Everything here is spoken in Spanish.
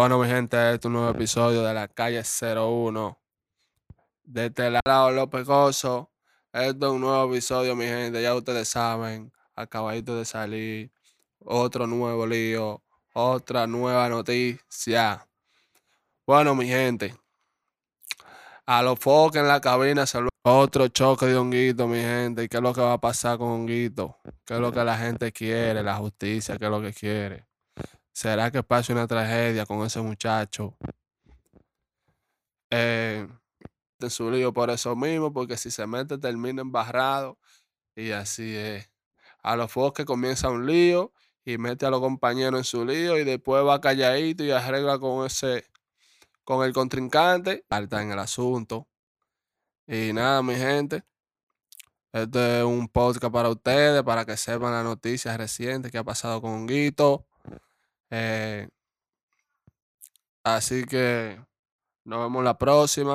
Bueno, mi gente, este es un nuevo episodio de la calle 01. De este lado, López Gozo. Este es un nuevo episodio, mi gente. Ya ustedes saben. Acabadito de salir. Otro nuevo lío. Otra nueva noticia. Bueno, mi gente. A los focos en la cabina se otro choque de honguito, mi gente. ¿Y qué es lo que va a pasar con honguito? ¿Qué es lo que la gente quiere? La justicia, ¿qué es lo que quiere? ¿Será que pase una tragedia con ese muchacho? Eh, en su lío por eso mismo, porque si se mete termina embarrado. Y así es. A los que comienza un lío y mete a los compañeros en su lío y después va calladito y arregla con ese, con el contrincante. Falta en el asunto. Y nada, mi gente. Este es un podcast para ustedes, para que sepan las noticias recientes que ha pasado con Guito. Eh, así que nos vemos la próxima.